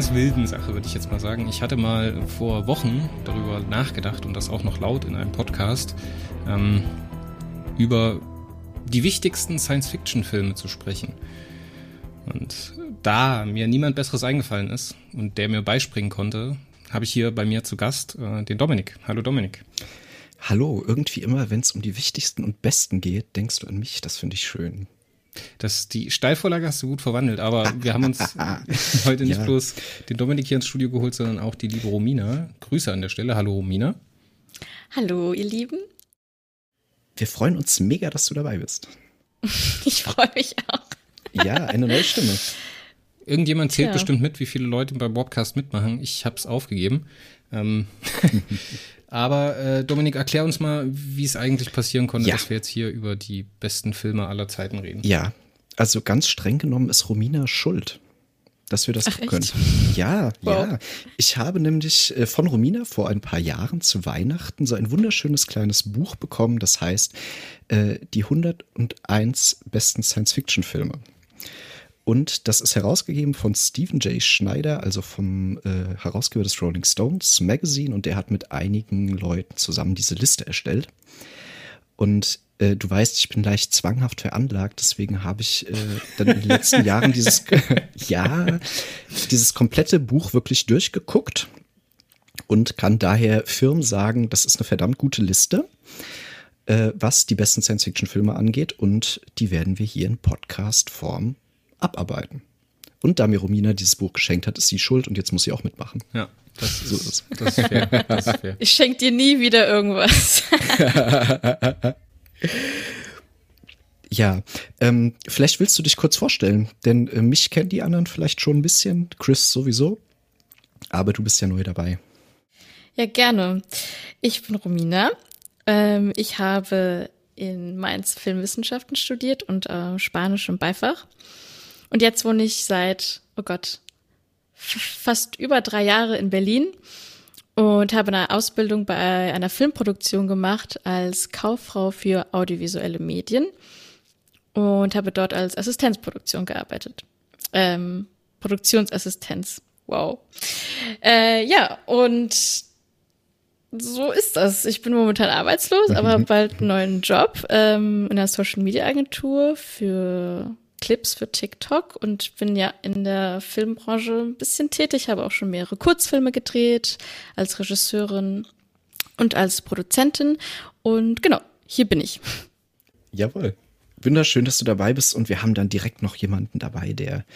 ganz wilden Sache, würde ich jetzt mal sagen. Ich hatte mal vor Wochen darüber nachgedacht und das auch noch laut in einem Podcast, ähm, über die wichtigsten Science-Fiction-Filme zu sprechen. Und da mir niemand Besseres eingefallen ist und der mir beispringen konnte, habe ich hier bei mir zu Gast äh, den Dominik. Hallo Dominik. Hallo, irgendwie immer, wenn es um die wichtigsten und besten geht, denkst du an mich. Das finde ich schön. Das, die Steilvorlage hast du gut verwandelt, aber wir haben uns heute nicht ja. bloß den Dominik hier ins Studio geholt, sondern auch die liebe Romina. Grüße an der Stelle. Hallo Romina. Hallo, ihr Lieben. Wir freuen uns mega, dass du dabei bist. Ich freue mich auch. Ja, eine neue Stimme. Irgendjemand zählt ja. bestimmt mit, wie viele Leute beim Podcast mitmachen. Ich habe es aufgegeben. Ähm, aber äh, Dominik, erklär uns mal, wie es eigentlich passieren konnte, ja. dass wir jetzt hier über die besten Filme aller Zeiten reden. Ja, also ganz streng genommen ist Romina schuld, dass wir das Ach, können. Ja, wow. ja. Ich habe nämlich äh, von Romina vor ein paar Jahren zu Weihnachten so ein wunderschönes kleines Buch bekommen, das heißt äh, die 101 besten Science-Fiction-Filme. Und das ist herausgegeben von Stephen J. Schneider, also vom äh, Herausgeber des Rolling Stones Magazine. Und der hat mit einigen Leuten zusammen diese Liste erstellt. Und äh, du weißt, ich bin leicht zwanghaft veranlagt, deswegen habe ich äh, dann in den letzten Jahren dieses, ja, dieses komplette Buch wirklich durchgeguckt und kann daher firm sagen, das ist eine verdammt gute Liste äh, was die besten Science-Fiction-Filme angeht. Und die werden wir hier in Podcast-Form abarbeiten. Und da mir Romina dieses Buch geschenkt hat, ist sie schuld und jetzt muss sie auch mitmachen. Ja, das, so ist, ist Das ist fair. Das ist fair. Ich schenke dir nie wieder irgendwas. ja, ähm, vielleicht willst du dich kurz vorstellen, denn äh, mich kennen die anderen vielleicht schon ein bisschen, Chris sowieso, aber du bist ja neu dabei. Ja, gerne. Ich bin Romina. Ähm, ich habe in Mainz Filmwissenschaften studiert und äh, Spanisch im Beifach. Und jetzt wohne ich seit, oh Gott, fast über drei Jahre in Berlin und habe eine Ausbildung bei einer Filmproduktion gemacht als Kauffrau für audiovisuelle Medien und habe dort als Assistenzproduktion gearbeitet. Ähm, Produktionsassistenz. Wow. Äh, ja, und so ist das. Ich bin momentan arbeitslos, aber bald einen neuen Job ähm, in einer Social Media Agentur für Clips für TikTok und bin ja in der Filmbranche ein bisschen tätig, habe auch schon mehrere Kurzfilme gedreht als Regisseurin und als Produzentin. Und genau, hier bin ich. Jawohl. Wunderschön, dass du dabei bist und wir haben dann direkt noch jemanden dabei, der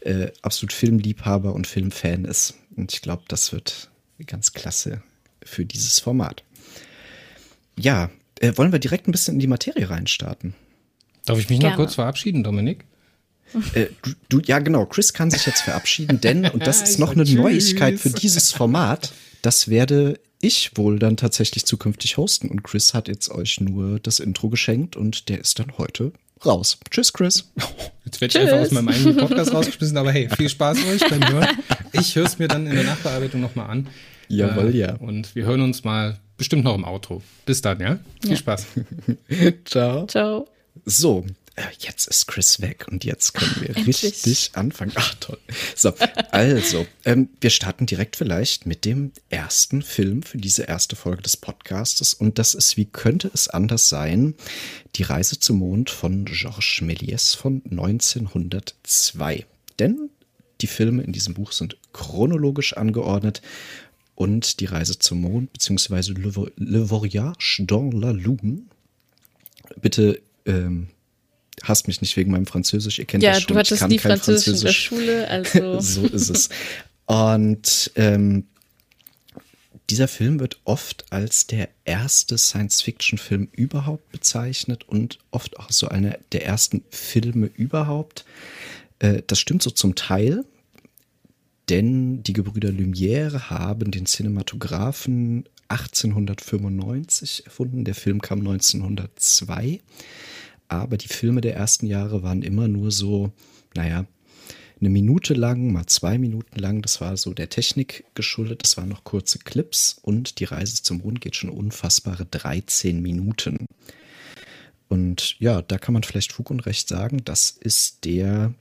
äh, absolut Filmliebhaber und Filmfan ist. Und ich glaube, das wird ganz klasse für dieses Format. Ja, äh, wollen wir direkt ein bisschen in die Materie reinstarten? Darf ich mich Gerne. noch kurz verabschieden, Dominik? Äh, du, du, ja, genau. Chris kann sich jetzt verabschieden, denn, und das ist noch eine Neuigkeit für dieses Format, das werde ich wohl dann tatsächlich zukünftig hosten. Und Chris hat jetzt euch nur das Intro geschenkt und der ist dann heute raus. Tschüss, Chris. Jetzt werde ich einfach aus meinem eigenen Podcast rausgeschmissen, aber hey, viel Spaß euch beim Hören. Ich höre es mir dann in der Nachbearbeitung nochmal an. Jawohl, äh, ja. Und wir hören uns mal bestimmt noch im Outro. Bis dann, ja? Viel ja. Spaß. Ciao. Ciao. So, jetzt ist Chris weg und jetzt können wir Endlich. richtig anfangen. Ach toll. So, also, ähm, wir starten direkt vielleicht mit dem ersten Film für diese erste Folge des Podcastes und das ist, wie könnte es anders sein, Die Reise zum Mond von Georges Méliès von 1902. Denn die Filme in diesem Buch sind chronologisch angeordnet und Die Reise zum Mond beziehungsweise Le, Le Voyage dans la Lune bitte ähm, hasst mich nicht wegen meinem Französisch. Ihr kennt ja, das schon. Ja, du hattest nie Französisch, Französisch, in der Schule, also. so ist es. Und ähm, dieser Film wird oft als der erste Science-Fiction-Film überhaupt bezeichnet und oft auch so einer der ersten Filme überhaupt. Äh, das stimmt so zum Teil, denn die Gebrüder Lumière haben den Cinematographen 1895 erfunden. Der Film kam 1902 aber die Filme der ersten Jahre waren immer nur so, naja, eine Minute lang, mal zwei Minuten lang. Das war so der Technik geschuldet. Das waren noch kurze Clips und die Reise zum Mond geht schon unfassbare 13 Minuten. Und ja, da kann man vielleicht Fug und Recht sagen, das ist der,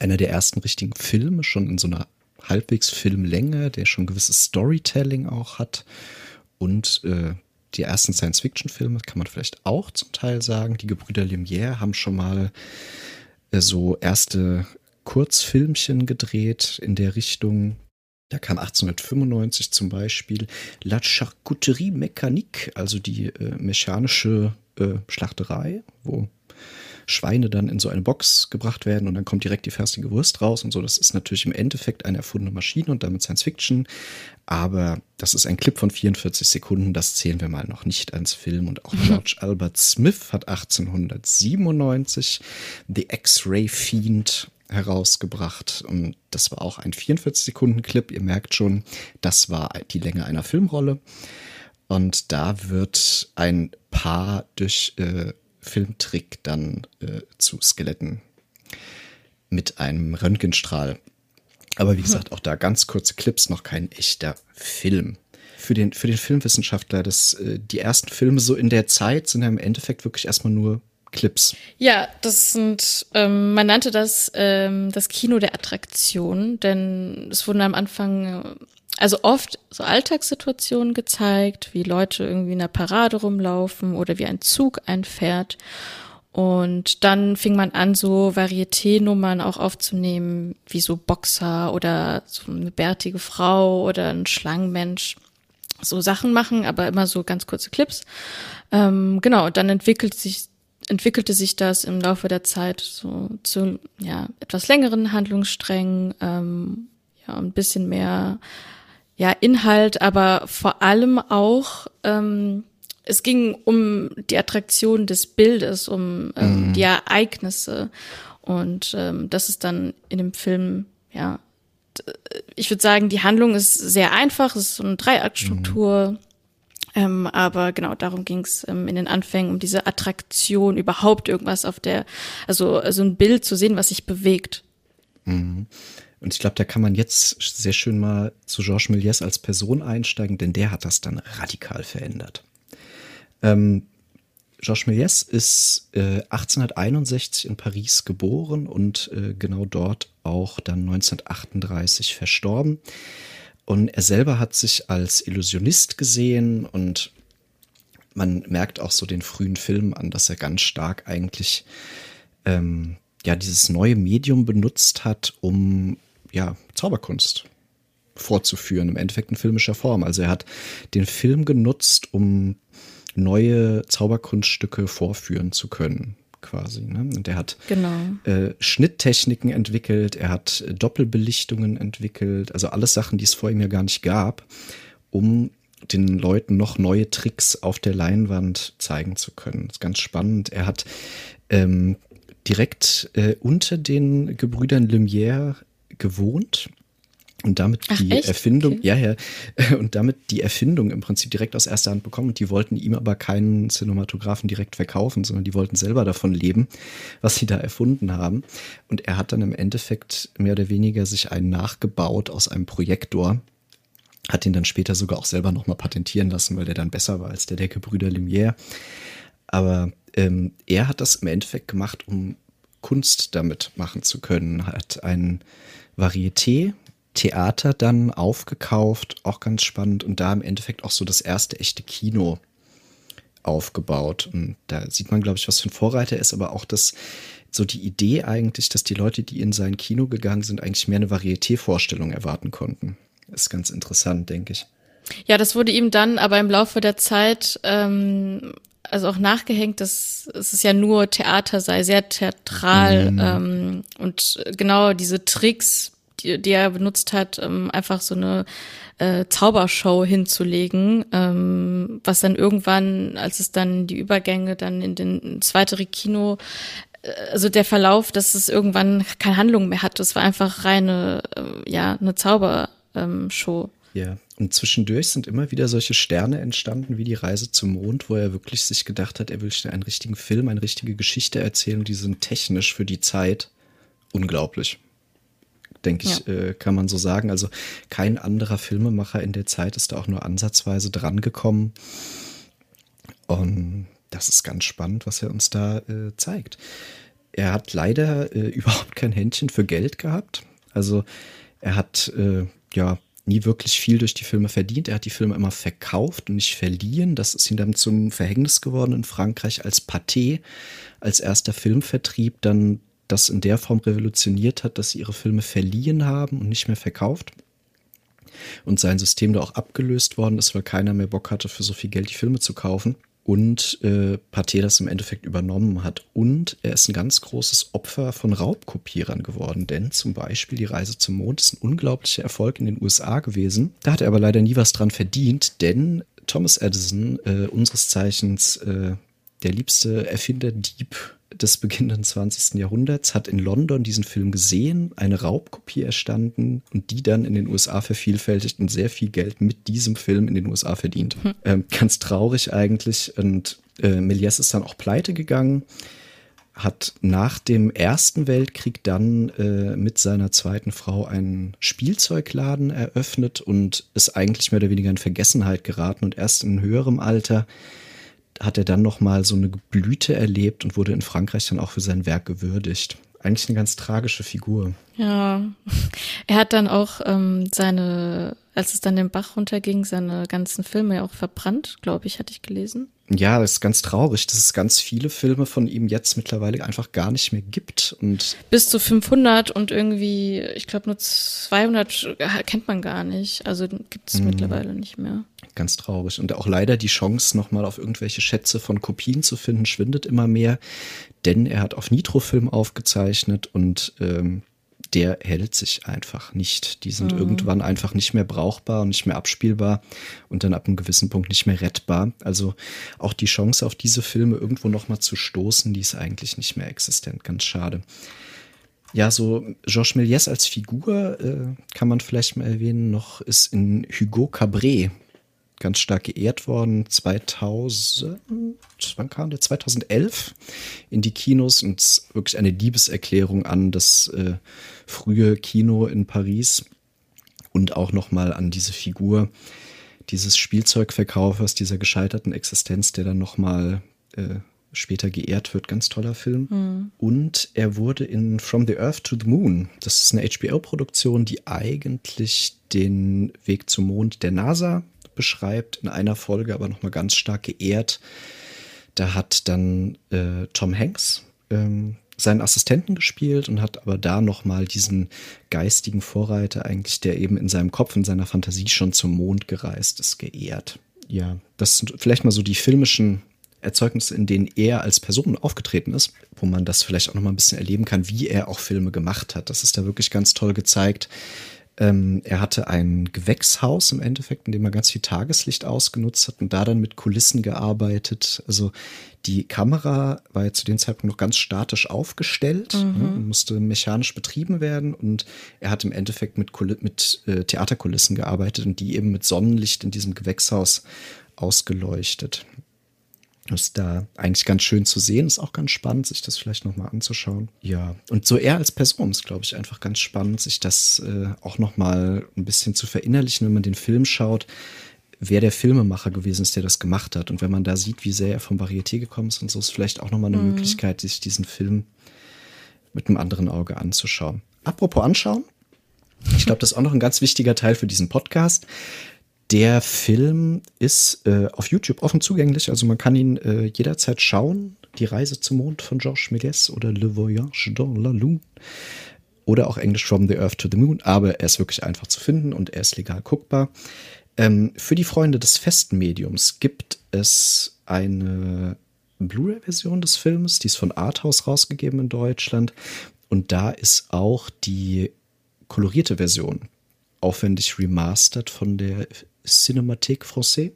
einer der ersten richtigen Filme, schon in so einer halbwegs Filmlänge, der schon gewisses Storytelling auch hat. Und äh, die ersten Science-Fiction-Filme kann man vielleicht auch zum Teil sagen. Die Gebrüder Lumière haben schon mal äh, so erste Kurzfilmchen gedreht in der Richtung. Da kam 1895 zum Beispiel La Charcuterie Mécanique, also die äh, mechanische äh, Schlachterei, wo Schweine dann in so eine Box gebracht werden und dann kommt direkt die fertige Wurst raus und so. Das ist natürlich im Endeffekt eine erfundene Maschine und damit Science Fiction. Aber das ist ein Clip von 44 Sekunden, das zählen wir mal noch nicht als Film. Und auch George Albert Smith hat 1897 The X-Ray Fiend herausgebracht. Und das war auch ein 44-Sekunden-Clip. Ihr merkt schon, das war die Länge einer Filmrolle. Und da wird ein Paar durch äh, Filmtrick dann äh, zu Skeletten mit einem Röntgenstrahl. Aber wie gesagt, auch da ganz kurze Clips, noch kein echter Film. Für den, für den Filmwissenschaftler, das, äh, die ersten Filme so in der Zeit sind ja im Endeffekt wirklich erstmal nur Clips. Ja, das sind, ähm, man nannte das ähm, das Kino der Attraktion, denn es wurden am Anfang äh, also oft so Alltagssituationen gezeigt, wie Leute irgendwie in der Parade rumlaufen oder wie ein Zug einfährt. Und dann fing man an, so Varieté-Nummern auch aufzunehmen, wie so Boxer oder so eine bärtige Frau oder ein Schlangenmensch. So Sachen machen, aber immer so ganz kurze Clips. Ähm, genau, und dann entwickelt sich entwickelte sich das im Laufe der Zeit so zu ja etwas längeren Handlungssträngen, ähm, ja ein bisschen mehr ja Inhalt, aber vor allem auch ähm, es ging um die Attraktion des Bildes, um ähm, mhm. die Ereignisse und ähm, das ist dann in dem Film ja ich würde sagen, die Handlung ist sehr einfach, es ist so eine Dreiaktstruktur. Mhm ähm, aber genau darum ging es ähm, in den Anfängen, um diese Attraktion, überhaupt irgendwas auf der, also, also ein Bild zu sehen, was sich bewegt. Mhm. Und ich glaube, da kann man jetzt sehr schön mal zu Georges Méliès als Person einsteigen, denn der hat das dann radikal verändert. Ähm, Georges Méliès ist äh, 1861 in Paris geboren und äh, genau dort auch dann 1938 verstorben. Und er selber hat sich als Illusionist gesehen und man merkt auch so den frühen Film an, dass er ganz stark eigentlich ähm, ja dieses neue Medium benutzt hat, um ja Zauberkunst vorzuführen, im Endeffekt in filmischer Form. Also er hat den Film genutzt, um neue Zauberkunststücke vorführen zu können quasi. Ne? Und er hat genau. äh, Schnitttechniken entwickelt, er hat äh, Doppelbelichtungen entwickelt, also alles Sachen, die es vor ihm ja gar nicht gab, um den Leuten noch neue Tricks auf der Leinwand zeigen zu können. Das ist ganz spannend. Er hat ähm, direkt äh, unter den Gebrüdern Lumière gewohnt und damit Ach, die echt? Erfindung, okay. ja, ja, und damit die Erfindung im Prinzip direkt aus erster Hand bekommen. Und die wollten ihm aber keinen Cinematografen direkt verkaufen, sondern die wollten selber davon leben, was sie da erfunden haben. Und er hat dann im Endeffekt mehr oder weniger sich einen nachgebaut aus einem Projektor, hat ihn dann später sogar auch selber nochmal patentieren lassen, weil der dann besser war als der der Gebrüder Lumière. Aber ähm, er hat das im Endeffekt gemacht, um Kunst damit machen zu können. Hat ein Varieté Theater dann aufgekauft, auch ganz spannend und da im Endeffekt auch so das erste echte Kino aufgebaut. Und da sieht man, glaube ich, was für ein Vorreiter ist, aber auch das, so die Idee eigentlich, dass die Leute, die in sein Kino gegangen sind, eigentlich mehr eine Varieté-Vorstellung erwarten konnten. Ist ganz interessant, denke ich. Ja, das wurde ihm dann aber im Laufe der Zeit ähm, also auch nachgehängt, dass es ja nur Theater sei, sehr theatral mm. ähm, und genau diese Tricks die, die er benutzt hat, ähm, einfach so eine äh, Zaubershow hinzulegen, ähm, was dann irgendwann, als es dann die Übergänge dann in den zweitere Kino äh, also der Verlauf, dass es irgendwann keine Handlung mehr hat. Das war einfach reine, äh, ja, eine Zaubershow. Ja, und zwischendurch sind immer wieder solche Sterne entstanden, wie die Reise zum Mond, wo er wirklich sich gedacht hat, er will einen richtigen Film, eine richtige Geschichte erzählen. Die sind technisch für die Zeit unglaublich denke ich, ja. äh, kann man so sagen. Also kein anderer Filmemacher in der Zeit ist da auch nur ansatzweise dran gekommen. Und das ist ganz spannend, was er uns da äh, zeigt. Er hat leider äh, überhaupt kein Händchen für Geld gehabt. Also er hat äh, ja nie wirklich viel durch die Filme verdient. Er hat die Filme immer verkauft und nicht verliehen. Das ist ihm dann zum Verhängnis geworden in Frankreich, als Pathé als erster Filmvertrieb dann das in der Form revolutioniert hat, dass sie ihre Filme verliehen haben und nicht mehr verkauft. Und sein System da auch abgelöst worden ist, weil keiner mehr Bock hatte, für so viel Geld die Filme zu kaufen und äh, Pathé das im Endeffekt übernommen hat. Und er ist ein ganz großes Opfer von Raubkopierern geworden, denn zum Beispiel die Reise zum Mond ist ein unglaublicher Erfolg in den USA gewesen. Da hat er aber leider nie was dran verdient, denn Thomas Edison, äh, unseres Zeichens äh, der liebste Erfinder, Dieb des beginnenden 20. Jahrhunderts, hat in London diesen Film gesehen, eine Raubkopie erstanden und die dann in den USA vervielfältigt und sehr viel Geld mit diesem Film in den USA verdient. Hm. Ähm, ganz traurig eigentlich. Und äh, Méliès ist dann auch pleite gegangen hat nach dem Ersten Weltkrieg dann äh, mit seiner zweiten Frau einen Spielzeugladen eröffnet und ist eigentlich mehr oder weniger in Vergessenheit geraten und erst in höherem Alter hat er dann noch mal so eine Blüte erlebt und wurde in Frankreich dann auch für sein Werk gewürdigt. Eigentlich eine ganz tragische Figur. Ja, er hat dann auch ähm, seine, als es dann den Bach runterging, seine ganzen Filme auch verbrannt, glaube ich, hatte ich gelesen. Ja, das ist ganz traurig, dass es ganz viele Filme von ihm jetzt mittlerweile einfach gar nicht mehr gibt. Und Bis zu 500 und irgendwie, ich glaube nur 200 kennt man gar nicht. Also gibt es mhm. mittlerweile nicht mehr. Ganz traurig. Und auch leider die Chance, nochmal auf irgendwelche Schätze von Kopien zu finden, schwindet immer mehr. Denn er hat auf Nitrofilm aufgezeichnet und ähm, der hält sich einfach nicht. Die sind mhm. irgendwann einfach nicht mehr brauchbar und nicht mehr abspielbar und dann ab einem gewissen Punkt nicht mehr rettbar. Also auch die Chance auf diese Filme irgendwo nochmal zu stoßen, die ist eigentlich nicht mehr existent. Ganz schade. Ja, so Georges Méliès als Figur äh, kann man vielleicht mal erwähnen, noch ist in Hugo Cabret ganz stark geehrt worden. 2000, wann kam der? 2011 in die Kinos und wirklich eine Liebeserklärung an das äh, frühe Kino in Paris und auch nochmal an diese Figur dieses Spielzeugverkaufers, dieser gescheiterten Existenz, der dann nochmal äh, später geehrt wird. Ganz toller Film. Mhm. Und er wurde in From the Earth to the Moon. Das ist eine HBO-Produktion, die eigentlich den Weg zum Mond der NASA beschreibt, in einer Folge aber nochmal ganz stark geehrt. Da hat dann äh, Tom Hanks ähm, seinen Assistenten gespielt und hat aber da nochmal diesen geistigen Vorreiter eigentlich, der eben in seinem Kopf, in seiner Fantasie schon zum Mond gereist ist, geehrt. Ja, das sind vielleicht mal so die filmischen Erzeugnisse, in denen er als Person aufgetreten ist, wo man das vielleicht auch nochmal ein bisschen erleben kann, wie er auch Filme gemacht hat. Das ist da wirklich ganz toll gezeigt, ähm, er hatte ein Gewächshaus im Endeffekt, in dem er ganz viel Tageslicht ausgenutzt hat und da dann mit Kulissen gearbeitet. Also die Kamera war ja zu dem Zeitpunkt noch ganz statisch aufgestellt, mhm. ne, musste mechanisch betrieben werden und er hat im Endeffekt mit, Kul mit äh, Theaterkulissen gearbeitet und die eben mit Sonnenlicht in diesem Gewächshaus ausgeleuchtet. Das ist da eigentlich ganz schön zu sehen. Ist auch ganz spannend, sich das vielleicht nochmal anzuschauen. Ja, und so er als Person ist, glaube ich, einfach ganz spannend, sich das äh, auch nochmal ein bisschen zu verinnerlichen, wenn man den Film schaut, wer der Filmemacher gewesen ist, der das gemacht hat. Und wenn man da sieht, wie sehr er vom Varieté gekommen ist und so, ist vielleicht auch nochmal eine mhm. Möglichkeit, sich diesen Film mit einem anderen Auge anzuschauen. Apropos anschauen. Ich glaube, das ist auch noch ein ganz wichtiger Teil für diesen Podcast. Der Film ist äh, auf YouTube offen zugänglich, also man kann ihn äh, jederzeit schauen. Die Reise zum Mond von Georges Méliès oder Le Voyage dans la Lune. Oder auch Englisch From the Earth to the Moon, aber er ist wirklich einfach zu finden und er ist legal guckbar. Ähm, für die Freunde des festen Mediums gibt es eine Blu-ray-Version des Films, die ist von Arthouse rausgegeben in Deutschland. Und da ist auch die kolorierte Version aufwendig remastered von der Cinémathèque Française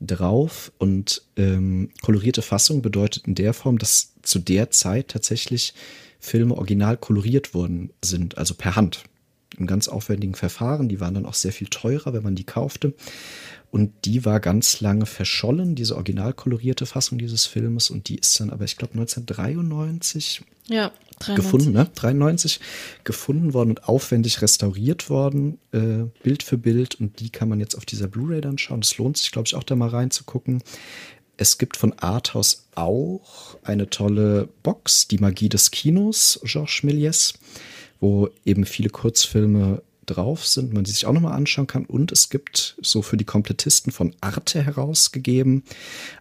drauf und ähm, kolorierte Fassung bedeutet in der Form, dass zu der Zeit tatsächlich Filme original koloriert worden sind, also per Hand. Im ganz aufwendigen Verfahren. Die waren dann auch sehr viel teurer, wenn man die kaufte. Und die war ganz lange verschollen, diese original kolorierte Fassung dieses Filmes. Und die ist dann aber, ich glaube, 1993 ja, 93. gefunden, ne? 93 gefunden worden und aufwendig restauriert worden, äh, Bild für Bild. Und die kann man jetzt auf dieser Blu-ray dann schauen. Es lohnt sich, glaube ich, auch da mal reinzugucken. es gibt von Arthouse auch eine tolle Box, Die Magie des Kinos, Georges Méliès, wo eben viele Kurzfilme drauf sind, man die sich auch nochmal anschauen kann. Und es gibt so für die Komplettisten von Arte herausgegeben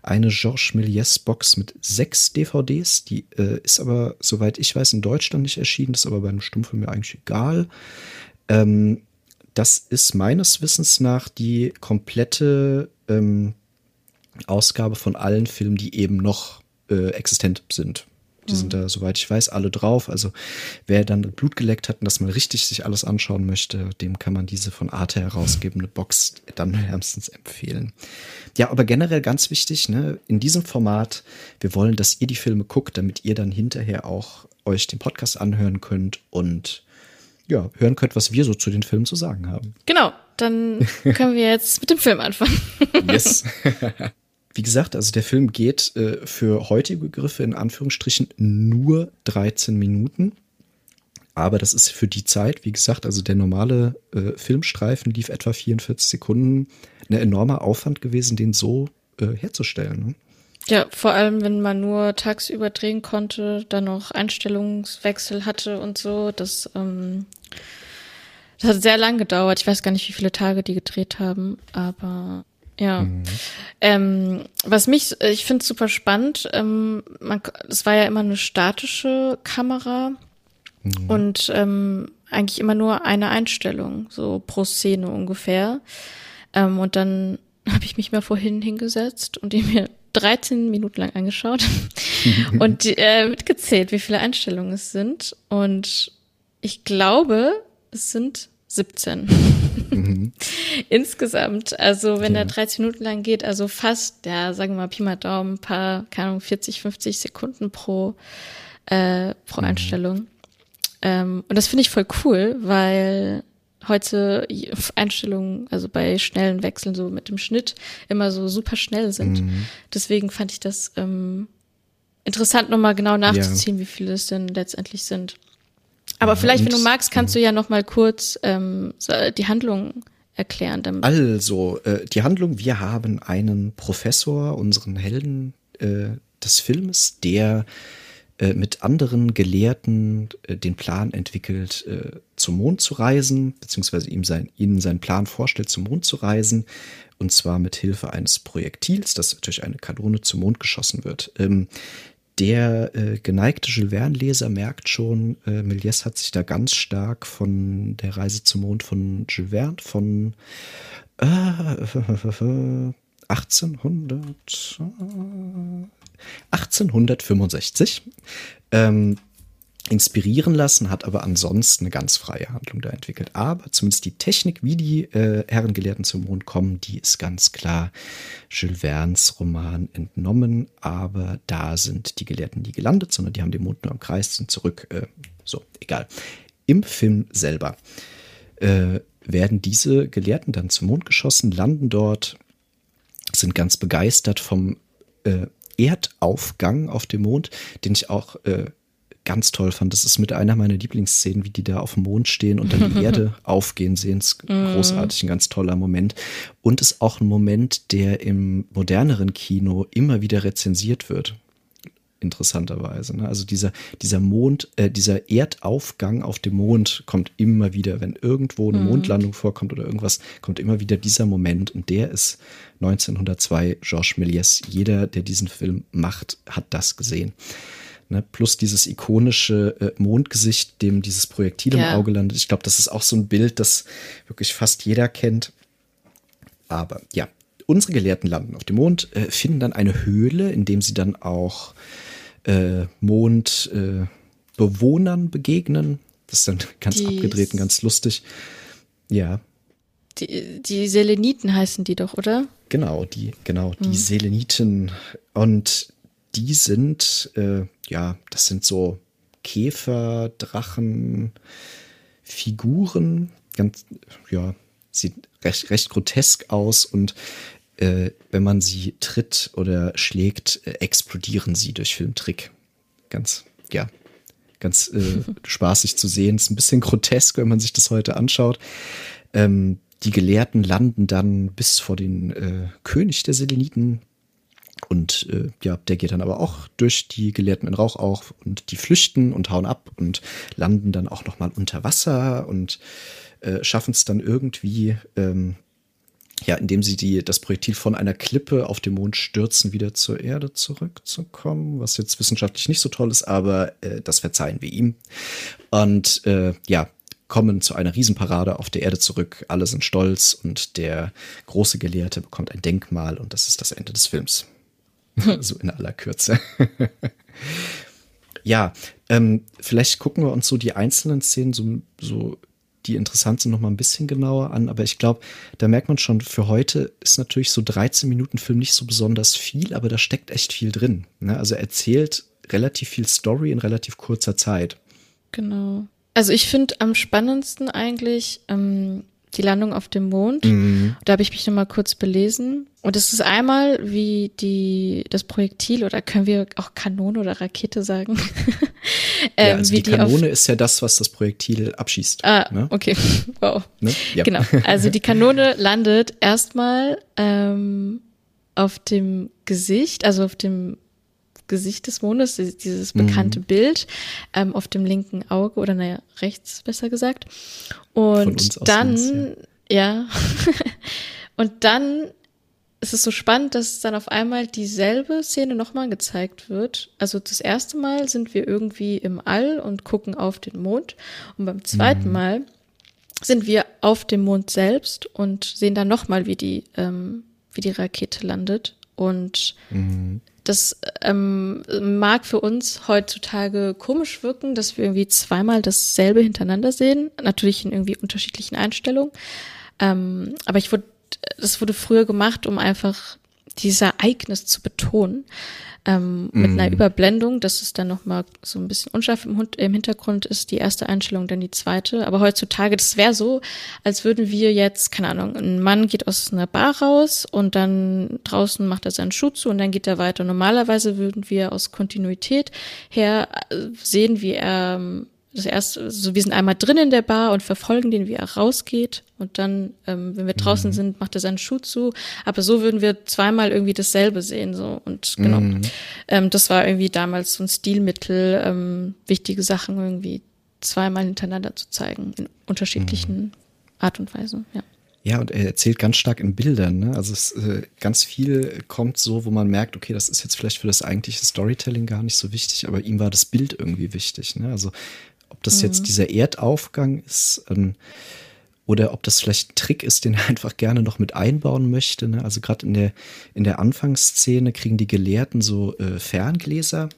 eine Georges Méliès Box mit sechs DVDs. Die äh, ist aber, soweit ich weiß, in Deutschland nicht erschienen. Das ist aber bei einem Stummfilm mir eigentlich egal. Ähm, das ist meines Wissens nach die komplette ähm, Ausgabe von allen Filmen, die eben noch äh, existent sind. Die mhm. sind da, soweit ich weiß, alle drauf. Also wer dann Blut geleckt hat und das mal richtig sich alles anschauen möchte, dem kann man diese von Arte herausgebende Box dann wärmstens empfehlen. Ja, aber generell ganz wichtig, ne, in diesem Format, wir wollen, dass ihr die Filme guckt, damit ihr dann hinterher auch euch den Podcast anhören könnt und ja, hören könnt, was wir so zu den Filmen zu sagen haben. Genau, dann können wir jetzt mit dem Film anfangen. yes. Wie gesagt, also der Film geht äh, für heutige Begriffe in Anführungsstrichen nur 13 Minuten. Aber das ist für die Zeit, wie gesagt, also der normale äh, Filmstreifen lief etwa 44 Sekunden. Ein enormer Aufwand gewesen, den so äh, herzustellen. Ne? Ja, vor allem, wenn man nur tagsüber drehen konnte, dann noch Einstellungswechsel hatte und so. Das, ähm, das hat sehr lang gedauert. Ich weiß gar nicht, wie viele Tage die gedreht haben, aber ja. Mhm. Ähm, was mich, ich finde es super spannend. Ähm, man, es war ja immer eine statische Kamera mhm. und ähm, eigentlich immer nur eine Einstellung, so pro Szene ungefähr. Ähm, und dann habe ich mich mal vorhin hingesetzt und die mir 13 Minuten lang angeschaut und äh, mitgezählt, wie viele Einstellungen es sind. Und ich glaube, es sind 17. Mhm. Insgesamt. Also wenn ja. der 13 Minuten lang geht, also fast, ja, sagen wir mal Pi mal Daumen, ein paar, keine Ahnung, 40, 50 Sekunden pro, äh, pro mhm. Einstellung. Ähm, und das finde ich voll cool, weil heute Einstellungen, also bei schnellen Wechseln so mit dem Schnitt immer so super schnell sind. Mhm. Deswegen fand ich das ähm, interessant, nochmal genau nachzuziehen, ja. wie viele es denn letztendlich sind. Aber vielleicht, wenn du magst, kannst du ja noch mal kurz ähm, die Handlung erklären. Damit. Also, äh, die Handlung, wir haben einen Professor, unseren Helden äh, des Filmes, der äh, mit anderen Gelehrten äh, den Plan entwickelt, äh, zum Mond zu reisen, beziehungsweise ihm sein, ihnen seinen Plan vorstellt, zum Mond zu reisen. Und zwar mit Hilfe eines Projektils, das durch eine Kanone zum Mond geschossen wird. Ähm, der äh, geneigte Jules Verne-Leser merkt schon, äh, Méliès hat sich da ganz stark von der Reise zum Mond von Jules Verne von äh, 1800, 1865 ähm, inspirieren lassen, hat aber ansonsten eine ganz freie Handlung da entwickelt. Aber zumindest die Technik, wie die äh, Herrengelehrten zum Mond kommen, die ist ganz klar Jules Verne's Roman entnommen. Aber da sind die Gelehrten nie gelandet, sondern die haben den Mond nur im Kreis, sind zurück. Äh, so, egal. Im Film selber äh, werden diese Gelehrten dann zum Mond geschossen, landen dort, sind ganz begeistert vom äh, Erdaufgang auf dem Mond, den ich auch äh, ganz toll fand. Das ist mit einer meiner Lieblingsszenen, wie die da auf dem Mond stehen und dann die Erde aufgehen sehen. Das ist mhm. großartig, ein ganz toller Moment. Und ist auch ein Moment, der im moderneren Kino immer wieder rezensiert wird. Interessanterweise. Ne? Also dieser, dieser Mond, äh, dieser Erdaufgang auf dem Mond kommt immer wieder, wenn irgendwo eine mhm. Mondlandung vorkommt oder irgendwas, kommt immer wieder dieser Moment. Und der ist 1902 Georges Méliès. Jeder, der diesen Film macht, hat das gesehen. Ne, plus dieses ikonische äh, Mondgesicht, dem dieses Projektil ja. im Auge landet. Ich glaube, das ist auch so ein Bild, das wirklich fast jeder kennt. Aber ja, unsere Gelehrten landen auf dem Mond, äh, finden dann eine Höhle, in dem sie dann auch äh, Mondbewohnern begegnen. Das ist dann ganz die abgedreht und ganz lustig. Ja. Die, die Seleniten heißen die doch, oder? Genau, die, genau, die hm. Seleniten. Und die sind, äh, ja, das sind so Käfer, Drachen, Figuren, ganz, ja, sieht recht, recht grotesk aus und äh, wenn man sie tritt oder schlägt, äh, explodieren sie durch Filmtrick. Ganz, ja, ganz äh, spaßig zu sehen. Ist ein bisschen grotesk, wenn man sich das heute anschaut. Ähm, die Gelehrten landen dann bis vor den äh, König der Seleniten, Und äh, ja, der geht dann aber auch durch die Gelehrten in Rauch auf und die flüchten und hauen ab und landen dann auch noch mal unter Wasser und äh, schaffen es dann irgendwie, ähm, ja, indem sie die, das Projektil von einer Klippe auf dem Mond stürzen, wieder zur Erde zurückzukommen, was jetzt wissenschaftlich nicht so toll ist, aber äh, das verzeihen wir ihm. Und äh, ja, kommen zu einer Riesenparade auf der Erde zurück. Alle sind stolz und der große Gelehrte bekommt ein Denkmal und das ist das Ende des Films. so in aller Kürze. ja, ähm, vielleicht gucken wir uns so die einzelnen Szenen so, so die interessant sind, noch mal ein bisschen genauer an. Aber ich glaube, da merkt man schon, für heute ist natürlich so 13 Minuten Film nicht so besonders viel, aber da steckt echt viel drin. Ne? Also er erzählt relativ viel Story in relativ kurzer Zeit. Genau. Also ich finde am spannendsten eigentlich ähm, die Landung auf dem Mond. Mhm. Da habe ich mich nochmal kurz belesen. Und es ist einmal, wie die, das Projektil, oder können wir auch Kanone oder Rakete sagen? ähm, ja, also die, die Kanone ist ja das, was das Projektil abschießt. Ah, ne? okay. Wow. Ne? Ja. Genau. Also die Kanone landet erstmal ähm, auf dem Gesicht, also auf dem Gesicht des Mondes, dieses bekannte mhm. Bild ähm, auf dem linken Auge oder naja, rechts besser gesagt. Und dann, links, ja, ja. und dann ist es so spannend, dass dann auf einmal dieselbe Szene nochmal gezeigt wird. Also das erste Mal sind wir irgendwie im All und gucken auf den Mond. Und beim zweiten mhm. Mal sind wir auf dem Mond selbst und sehen dann nochmal, wie die, ähm, wie die Rakete landet. Und mhm. Das ähm, mag für uns heutzutage komisch wirken, dass wir irgendwie zweimal dasselbe hintereinander sehen, natürlich in irgendwie unterschiedlichen Einstellungen. Ähm, aber ich wurde, das wurde früher gemacht, um einfach dieses Ereignis zu betonen ähm, mit einer mhm. Überblendung, dass es dann nochmal so ein bisschen unscharf im, im, Hintergrund ist, die erste Einstellung, dann die zweite. Aber heutzutage, das wäre so, als würden wir jetzt, keine Ahnung, ein Mann geht aus einer Bar raus und dann draußen macht er seinen Schuh zu und dann geht er weiter. Normalerweise würden wir aus Kontinuität her äh, sehen, wie er ähm, das erste, also wir sind einmal drin in der Bar und verfolgen den, wie er rausgeht. Und dann, ähm, wenn wir draußen mhm. sind, macht er seinen Schuh zu. Aber so würden wir zweimal irgendwie dasselbe sehen. So. Und genau. Mhm. Ähm, das war irgendwie damals so ein Stilmittel, ähm, wichtige Sachen irgendwie zweimal hintereinander zu zeigen, in unterschiedlichen mhm. Art und Weise, ja. Ja, und er erzählt ganz stark in Bildern. Ne? Also es, äh, ganz viel kommt so, wo man merkt, okay, das ist jetzt vielleicht für das eigentliche Storytelling gar nicht so wichtig, aber ihm war das Bild irgendwie wichtig. Ne? Also ob das mhm. jetzt dieser Erdaufgang ist ähm, oder ob das vielleicht ein Trick ist, den er einfach gerne noch mit einbauen möchte. Ne? Also gerade in der, in der Anfangsszene kriegen die Gelehrten so äh, Ferngläser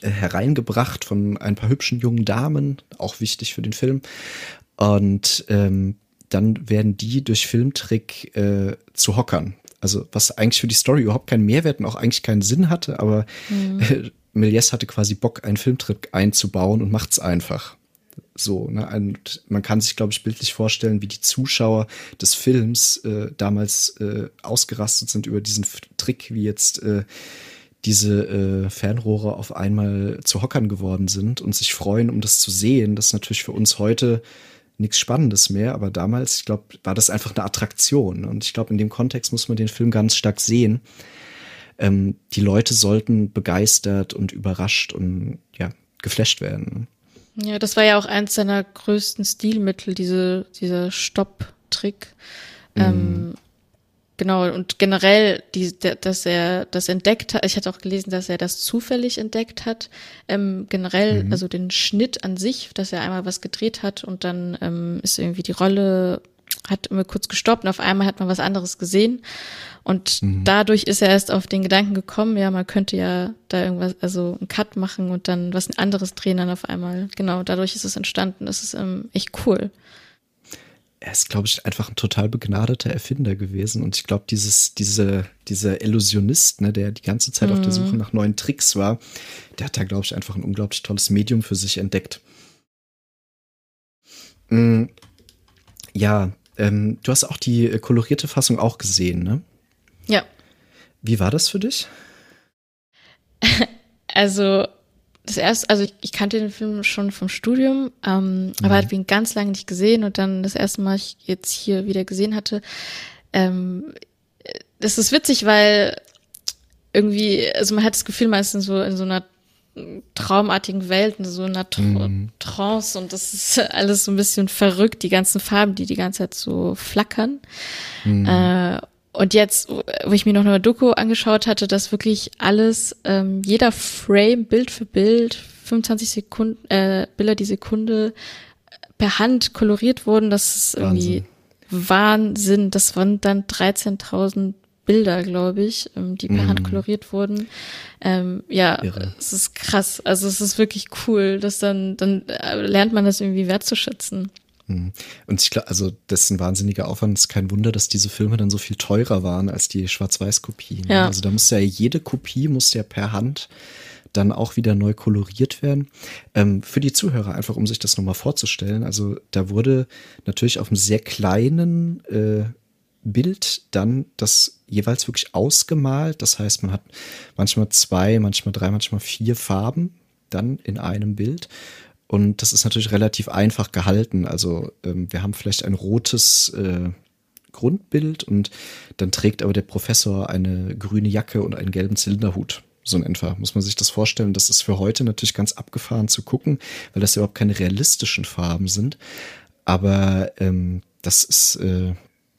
äh, hereingebracht von ein paar hübschen jungen Damen, auch wichtig für den Film. Und ähm, dann werden die durch Filmtrick äh, zu Hockern. Also was eigentlich für die Story überhaupt keinen Mehrwert und auch eigentlich keinen Sinn hatte, aber mhm. Méliès hatte quasi Bock, einen Filmtrick einzubauen und macht's einfach. So, ne? Und man kann sich, glaube ich, bildlich vorstellen, wie die Zuschauer des Films äh, damals äh, ausgerastet sind über diesen Trick, wie jetzt äh, diese äh, Fernrohre auf einmal zu Hockern geworden sind und sich freuen, um das zu sehen. Das ist natürlich für uns heute nichts Spannendes mehr, aber damals, ich glaube, war das einfach eine Attraktion. Und ich glaube, in dem Kontext muss man den Film ganz stark sehen ähm, die Leute sollten begeistert und überrascht und ja, geflasht werden. Ja, das war ja auch eins seiner größten Stilmittel, diese, dieser Stopp-Trick. Ähm, genau, und generell, die, dass er das entdeckt hat, ich hatte auch gelesen, dass er das zufällig entdeckt hat. Ähm, generell, mhm. also den Schnitt an sich, dass er einmal was gedreht hat und dann ähm, ist irgendwie die Rolle hat immer kurz gestoppt und auf einmal hat man was anderes gesehen. Und mhm. dadurch ist er erst auf den Gedanken gekommen, ja, man könnte ja da irgendwas, also einen Cut machen und dann was anderes drehen dann auf einmal. Genau, dadurch ist es entstanden. Das ist ähm, echt cool. Er ist, glaube ich, einfach ein total begnadeter Erfinder gewesen. Und ich glaube, dieses, diese, dieser Illusionist, ne, der die ganze Zeit mhm. auf der mhm. Suche nach neuen Tricks war, der hat da, glaube ich, einfach ein unglaublich tolles Medium für sich entdeckt. Mhm. Ja, ähm, du hast auch die äh, kolorierte Fassung auch gesehen, ne? Ja. Wie war das für dich? also, das erste, also ich, ich, kannte den Film schon vom Studium, ähm, mhm. aber hatte ihn ganz lange nicht gesehen und dann das erste Mal ich jetzt hier wieder gesehen hatte. Ähm, das ist witzig, weil irgendwie, also man hat das Gefühl, man ist in so, in so einer traumartigen Welt, in so einer Tra mhm. Trance und das ist alles so ein bisschen verrückt, die ganzen Farben, die die ganze Zeit so flackern. Mhm. Äh, und jetzt, wo ich mir noch eine Doku angeschaut hatte, dass wirklich alles, ähm, jeder Frame, Bild für Bild, 25 Sekunden, äh, Bilder die Sekunde per Hand koloriert wurden, das ist irgendwie Wahnsinn. Wahnsinn. Das waren dann 13.000 Bilder, glaube ich, ähm, die per mm. Hand mhm. koloriert wurden. Ähm, ja, Irre. es ist krass. Also es ist wirklich cool, dass dann, dann äh, lernt man das irgendwie wertzuschätzen. Mhm. Und ich glaube, also das ist ein wahnsinniger Aufwand. Es ist kein Wunder, dass diese Filme dann so viel teurer waren als die Schwarz-Weiß-Kopien. Ja. Also da muss ja jede Kopie muss ja per Hand dann auch wieder neu koloriert werden. Ähm, für die Zuhörer einfach, um sich das nochmal vorzustellen. Also da wurde natürlich auf einem sehr kleinen äh, Bild dann das jeweils wirklich ausgemalt. Das heißt, man hat manchmal zwei, manchmal drei, manchmal vier Farben dann in einem Bild. Und das ist natürlich relativ einfach gehalten. Also ähm, wir haben vielleicht ein rotes äh, Grundbild und dann trägt aber der Professor eine grüne Jacke und einen gelben Zylinderhut. So in etwa muss man sich das vorstellen. Das ist für heute natürlich ganz abgefahren zu gucken, weil das überhaupt keine realistischen Farben sind. Aber ähm, das ist äh,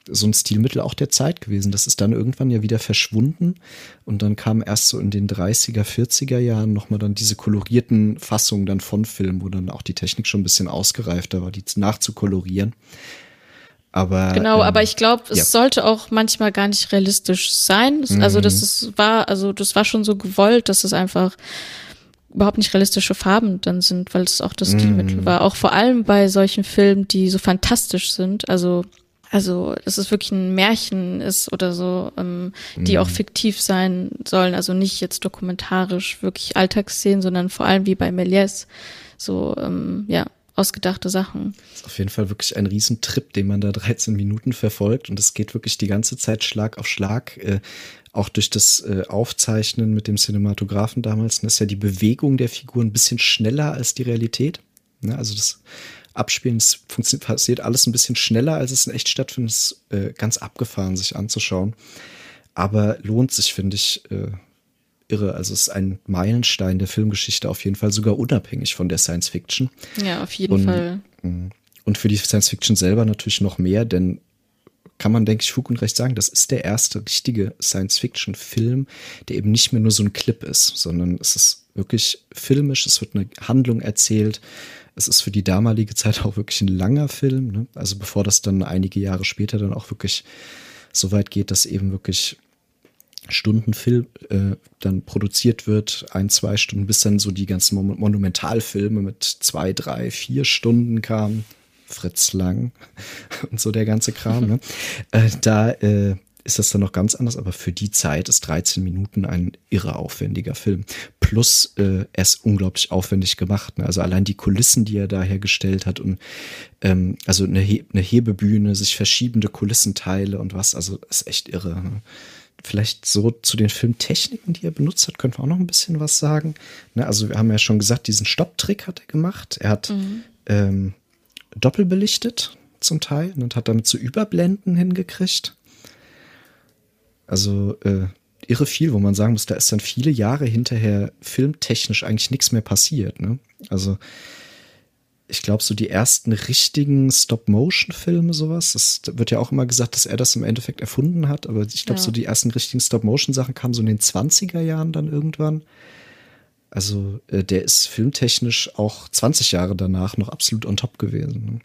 so ein Stilmittel auch der Zeit gewesen. Das ist dann irgendwann ja wieder verschwunden und dann kam erst so in den 30er, 40er Jahren nochmal dann diese kolorierten Fassungen dann von Film, wo dann auch die Technik schon ein bisschen ausgereifter war, die nachzukolorieren. Aber, genau, ähm, aber ich glaube, es ja. sollte auch manchmal gar nicht realistisch sein. Mhm. Also das ist, war, also das war schon so gewollt, dass es einfach überhaupt nicht realistische Farben dann sind, weil es auch das Stilmittel mhm. war. Auch vor allem bei solchen Filmen, die so fantastisch sind. Also also dass es wirklich ein Märchen ist oder so, ähm, die mhm. auch fiktiv sein sollen, also nicht jetzt dokumentarisch wirklich Alltagsszenen, sondern vor allem wie bei Méliès so ähm, ja ausgedachte Sachen. Das ist auf jeden Fall wirklich ein Riesentrip, den man da 13 Minuten verfolgt und es geht wirklich die ganze Zeit Schlag auf Schlag. Äh, auch durch das äh, Aufzeichnen mit dem Cinematografen damals, ist ja die Bewegung der Figur ein bisschen schneller als die Realität. Ne? Also das Abspielen, es passiert alles ein bisschen schneller, als es in echt stattfindet. Es ist äh, ganz abgefahren, sich anzuschauen. Aber lohnt sich, finde ich, äh, irre. Also es ist ein Meilenstein der Filmgeschichte, auf jeden Fall sogar unabhängig von der Science Fiction. Ja, auf jeden und, Fall. Mm, und für die Science Fiction selber natürlich noch mehr, denn kann man, denke ich, Fug und Recht sagen, das ist der erste richtige Science-Fiction-Film, der eben nicht mehr nur so ein Clip ist, sondern es ist wirklich filmisch, es wird eine Handlung erzählt, es ist für die damalige Zeit auch wirklich ein langer Film. Ne? Also bevor das dann einige Jahre später dann auch wirklich so weit geht, dass eben wirklich Stundenfilm äh, dann produziert wird, ein, zwei Stunden, bis dann so die ganzen Mon Monumentalfilme mit zwei, drei, vier Stunden kamen. Fritz Lang und so der ganze Kram. Ne? äh, da äh, ist das dann noch ganz anders, aber für die Zeit ist 13 Minuten ein irre aufwendiger Film. Plus, äh, er ist unglaublich aufwendig gemacht. Ne? Also allein die Kulissen, die er da hergestellt hat und ähm, also eine, He eine Hebebühne, sich verschiebende Kulissenteile und was, also ist echt irre. Ne? Vielleicht so zu den Filmtechniken, die er benutzt hat, können wir auch noch ein bisschen was sagen. Ne? Also wir haben ja schon gesagt, diesen Stopptrick hat er gemacht. Er hat mhm. ähm, doppelbelichtet zum Teil und hat damit zu Überblenden hingekriegt. Also äh, irre viel, wo man sagen muss, da ist dann viele Jahre hinterher filmtechnisch eigentlich nichts mehr passiert. Ne? Also ich glaube, so die ersten richtigen Stop-Motion-Filme, sowas, das wird ja auch immer gesagt, dass er das im Endeffekt erfunden hat, aber ich glaube, ja. so die ersten richtigen Stop-Motion-Sachen kamen so in den 20er Jahren dann irgendwann. Also äh, der ist filmtechnisch auch 20 Jahre danach noch absolut on top gewesen. Ne?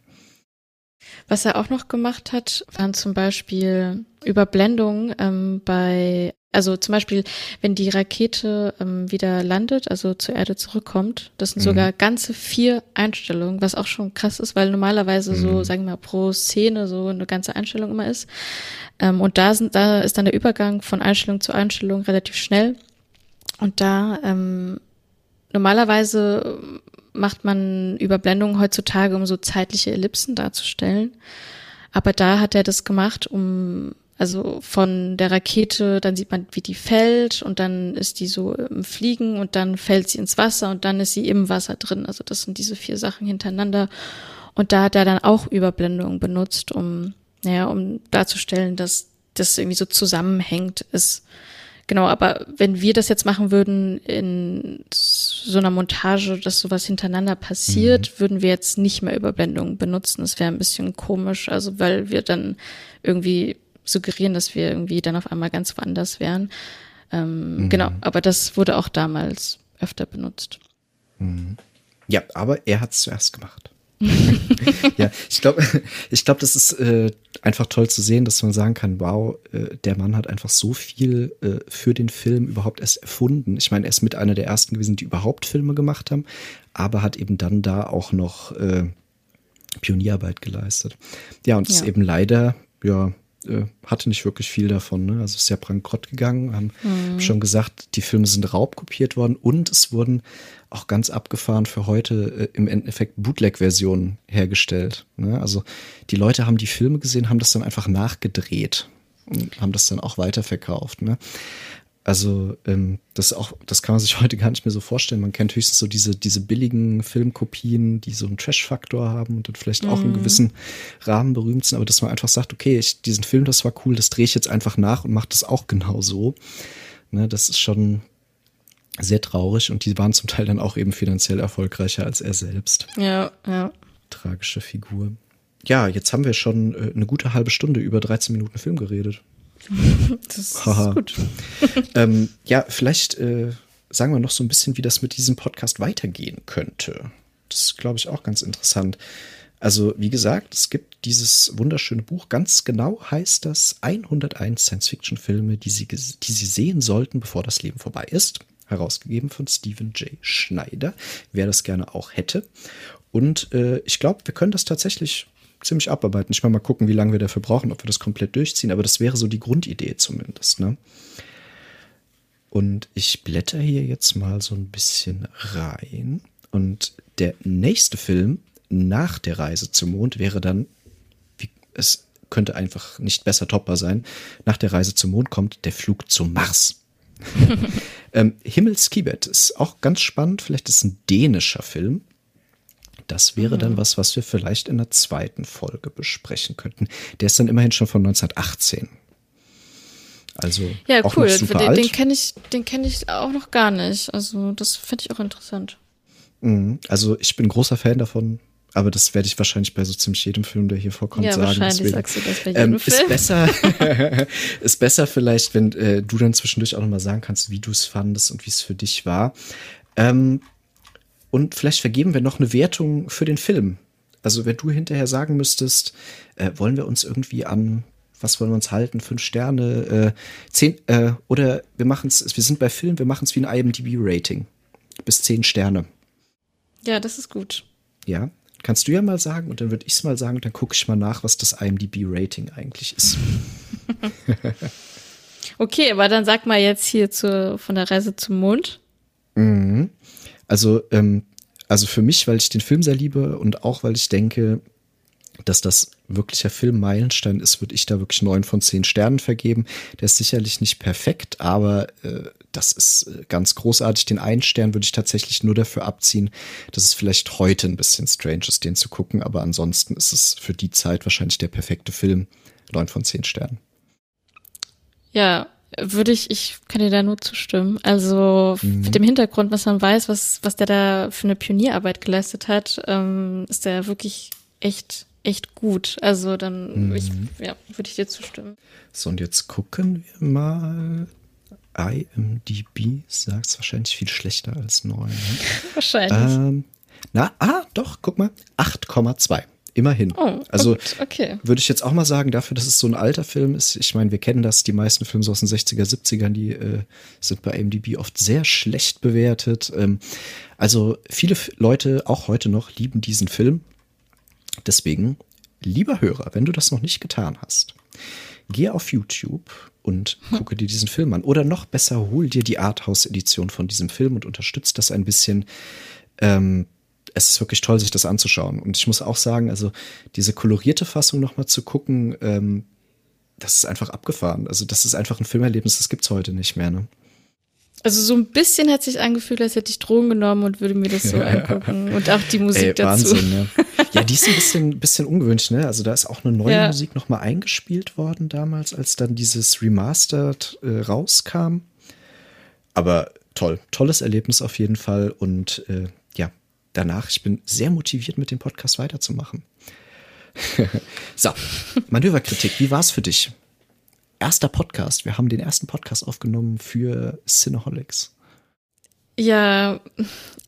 Was er auch noch gemacht hat, waren zum Beispiel Überblendungen ähm, bei, also zum Beispiel, wenn die Rakete ähm, wieder landet, also zur Erde zurückkommt, das sind mhm. sogar ganze vier Einstellungen, was auch schon krass ist, weil normalerweise mhm. so, sagen wir mal, pro Szene so eine ganze Einstellung immer ist. Ähm, und da sind, da ist dann der Übergang von Einstellung zu Einstellung relativ schnell. Und da ähm, normalerweise macht man Überblendungen heutzutage, um so zeitliche Ellipsen darzustellen. Aber da hat er das gemacht, um also von der Rakete, dann sieht man, wie die fällt und dann ist die so im Fliegen und dann fällt sie ins Wasser und dann ist sie im Wasser drin. Also das sind diese vier Sachen hintereinander. Und da hat er dann auch Überblendungen benutzt, um, naja, um darzustellen, dass das irgendwie so zusammenhängt ist Genau, aber wenn wir das jetzt machen würden in so einer Montage, dass sowas hintereinander passiert, mhm. würden wir jetzt nicht mehr Überblendungen benutzen. Das wäre ein bisschen komisch, also weil wir dann irgendwie suggerieren, dass wir irgendwie dann auf einmal ganz woanders wären. Ähm, mhm. Genau, aber das wurde auch damals öfter benutzt. Mhm. Ja, aber er hat es zuerst gemacht. ja, ich glaube, ich glaube, das ist äh, einfach toll zu sehen, dass man sagen kann, wow, äh, der Mann hat einfach so viel äh, für den Film überhaupt erst erfunden. Ich meine, er ist mit einer der ersten gewesen, die überhaupt Filme gemacht haben, aber hat eben dann da auch noch äh, Pionierarbeit geleistet. Ja, und ja. ist eben leider, ja, äh, hatte nicht wirklich viel davon. Ne? Also ist ja bankrott gegangen, haben mhm. schon gesagt, die Filme sind raubkopiert worden und es wurden auch ganz abgefahren für heute äh, im Endeffekt Bootleg-Versionen hergestellt. Ne? Also die Leute haben die Filme gesehen, haben das dann einfach nachgedreht und haben das dann auch weiterverkauft. Ne? Also ähm, das auch, das kann man sich heute gar nicht mehr so vorstellen. Man kennt höchstens so diese diese billigen Filmkopien, die so einen Trash-Faktor haben und dann vielleicht auch mhm. in gewissen Rahmen berühmt sind, aber dass man einfach sagt, okay, ich, diesen Film, das war cool, das drehe ich jetzt einfach nach und mache das auch genau so. Ne, das ist schon sehr traurig und die waren zum Teil dann auch eben finanziell erfolgreicher als er selbst. Ja, ja. Tragische Figur. Ja, jetzt haben wir schon äh, eine gute halbe Stunde über 13 Minuten Film geredet. Das ist gut. ähm, ja, vielleicht äh, sagen wir noch so ein bisschen, wie das mit diesem Podcast weitergehen könnte. Das ist, glaube ich, auch ganz interessant. Also, wie gesagt, es gibt dieses wunderschöne Buch. Ganz genau heißt das 101 Science-Fiction-Filme, die Sie, die Sie sehen sollten, bevor das Leben vorbei ist. Herausgegeben von Stephen J. Schneider, wer das gerne auch hätte. Und äh, ich glaube, wir können das tatsächlich ziemlich abarbeiten. Ich mal mal gucken, wie lange wir dafür brauchen, ob wir das komplett durchziehen. Aber das wäre so die Grundidee zumindest. Ne? Und ich blätter hier jetzt mal so ein bisschen rein. Und der nächste Film nach der Reise zum Mond wäre dann, wie, es könnte einfach nicht besser toppbar sein, nach der Reise zum Mond kommt der Flug zum Mars. ähm, Himmelskibet ist auch ganz spannend. Vielleicht ist es ein dänischer Film. Das wäre dann mhm. was, was wir vielleicht in der zweiten Folge besprechen könnten. Der ist dann immerhin schon von 1918. Also ja, auch cool. Den, den kenne ich, den kenne ich auch noch gar nicht. Also das finde ich auch interessant. Mhm. Also ich bin großer Fan davon. Aber das werde ich wahrscheinlich bei so ziemlich jedem Film, der hier vorkommt, ja, sagen. Wahrscheinlich Deswegen, sagst du das bei jedem ähm, Film. Ist besser, ist besser vielleicht, wenn äh, du dann zwischendurch auch nochmal sagen kannst, wie du es fandest und wie es für dich war. Ähm, und vielleicht vergeben wir noch eine Wertung für den Film. Also wenn du hinterher sagen müsstest, äh, wollen wir uns irgendwie an, was wollen wir uns halten, fünf Sterne, äh, zehn, äh, oder wir machen es, wir sind bei Film, wir machen es wie ein IMDb-Rating. Bis zehn Sterne. Ja, das ist gut. Ja, kannst du ja mal sagen und dann würde ich es mal sagen und dann gucke ich mal nach, was das IMDb-Rating eigentlich ist. okay, aber dann sag mal jetzt hier zu, von der Reise zum Mond. Mhm. Also, ähm, also für mich, weil ich den Film sehr liebe und auch weil ich denke, dass das wirklicher Filmmeilenstein ist, würde ich da wirklich neun von zehn Sternen vergeben. Der ist sicherlich nicht perfekt, aber äh, das ist äh, ganz großartig. Den einen Stern würde ich tatsächlich nur dafür abziehen, dass es vielleicht heute ein bisschen strange ist, den zu gucken, aber ansonsten ist es für die Zeit wahrscheinlich der perfekte Film. Neun von zehn Sternen. Ja, würde ich, ich kann dir da nur zustimmen. Also mhm. mit dem Hintergrund, was man weiß, was, was der da für eine Pionierarbeit geleistet hat, ähm, ist der wirklich echt, echt gut. Also dann mhm. ich, ja, würde ich dir zustimmen. So, und jetzt gucken wir mal. IMDb sagt es wahrscheinlich viel schlechter als 9. Ne? wahrscheinlich. Ähm, na, ah, doch, guck mal. 8,2. Immerhin. Oh, also okay. würde ich jetzt auch mal sagen, dafür, dass es so ein alter Film ist, ich meine, wir kennen das, die meisten Filme so aus den 60er, 70ern, die äh, sind bei IMDb oft sehr schlecht bewertet. Ähm, also viele Leute, auch heute noch, lieben diesen Film. Deswegen, lieber Hörer, wenn du das noch nicht getan hast, geh auf YouTube und hm. gucke dir diesen Film an. Oder noch besser, hol dir die Arthouse-Edition von diesem Film und unterstützt das ein bisschen. Ähm, es ist wirklich toll, sich das anzuschauen. Und ich muss auch sagen, also diese kolorierte Fassung nochmal zu gucken, ähm, das ist einfach abgefahren. Also das ist einfach ein Filmerlebnis, das gibt's heute nicht mehr. Ne? Also so ein bisschen hat sich angefühlt, als hätte ich Drogen genommen und würde mir das so angucken. Und auch die Musik Ey, dazu. Wahnsinn, ja. ja, die ist ein bisschen, bisschen ungewöhnlich, ne? Also da ist auch eine neue ja. Musik nochmal eingespielt worden damals, als dann dieses Remastered äh, rauskam. aber toll, tolles Erlebnis auf jeden Fall und äh, ja, danach, ich bin sehr motiviert, mit dem Podcast weiterzumachen. so, Manöverkritik, wie war es für dich? Erster Podcast, wir haben den ersten Podcast aufgenommen für Cineholics. Ja,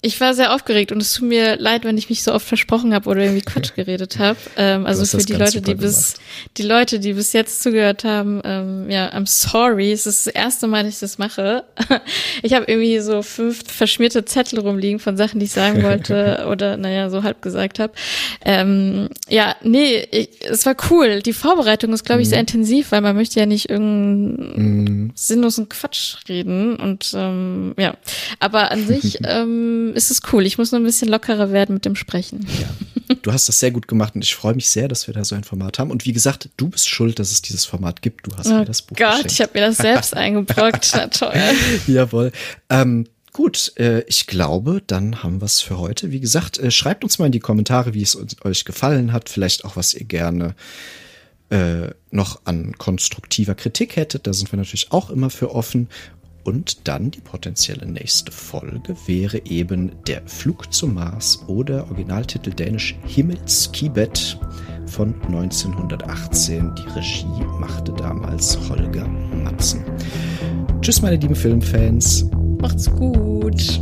ich war sehr aufgeregt und es tut mir leid, wenn ich mich so oft versprochen habe oder irgendwie Quatsch geredet habe. Ähm, also für die Leute, die bis die Leute, die bis jetzt zugehört haben, ähm, ja, I'm sorry. Es ist das erste Mal, dass ich das mache. Ich habe irgendwie so fünf verschmierte Zettel rumliegen von Sachen, die ich sagen wollte oder naja, so halb gesagt habe. Ähm, ja, nee, ich, es war cool. Die Vorbereitung ist, glaube ich, mhm. sehr intensiv, weil man möchte ja nicht irgendeinen mhm. sinnlosen Quatsch reden und ähm, ja, aber aber an sich ähm, ist es cool. Ich muss nur ein bisschen lockerer werden mit dem Sprechen. Ja. Du hast das sehr gut gemacht und ich freue mich sehr, dass wir da so ein Format haben. Und wie gesagt, du bist schuld, dass es dieses Format gibt. Du hast oh mir das Buch Gott, geschenkt. ich habe mir das selbst eingebrockt. Na toll. Jawohl. Ähm, Gut, äh, ich glaube, dann haben wir es für heute. Wie gesagt, äh, schreibt uns mal in die Kommentare, wie es euch gefallen hat. Vielleicht auch, was ihr gerne äh, noch an konstruktiver Kritik hättet. Da sind wir natürlich auch immer für offen. Und dann die potenzielle nächste Folge wäre eben Der Flug zum Mars oder Originaltitel dänisch Himmelskibet von 1918. Die Regie machte damals Holger Matzen. Tschüss, meine lieben Filmfans. Macht's gut.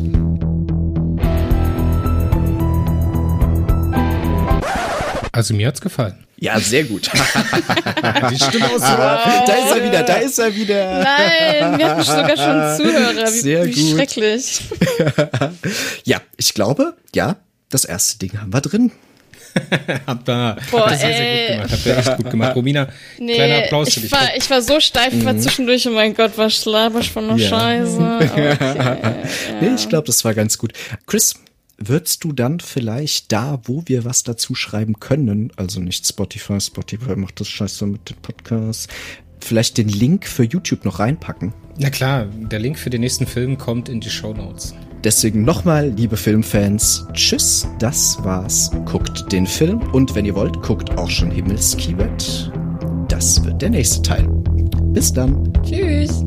Also mir hat's gefallen. Ja, sehr gut. Die Stimme aus wow. Da ist er wieder, da ist er wieder. Nein, wir hatten sogar schon Zuhörer. Wie, sehr wie gut. schrecklich. ja, ich glaube, ja, das erste Ding haben wir drin. Habt ihr sehr, sehr gut gemacht. Habt ihr echt gut gemacht. Romina, nee, kleiner Applaus ich für dich. War, ich war so steif, ich war mhm. zwischendurch, oh mein Gott, was schlabisch von der ja. Scheiße. Okay, ja. Nee, ich glaube, das war ganz gut. Chris, Würdest du dann vielleicht da, wo wir was dazu schreiben können, also nicht Spotify, Spotify macht das scheiße mit dem Podcast, vielleicht den Link für YouTube noch reinpacken? Na klar, der Link für den nächsten Film kommt in die Show Notes. Deswegen nochmal, liebe Filmfans, tschüss, das war's. Guckt den Film und wenn ihr wollt, guckt auch schon Himmelskibet. Das wird der nächste Teil. Bis dann. Tschüss.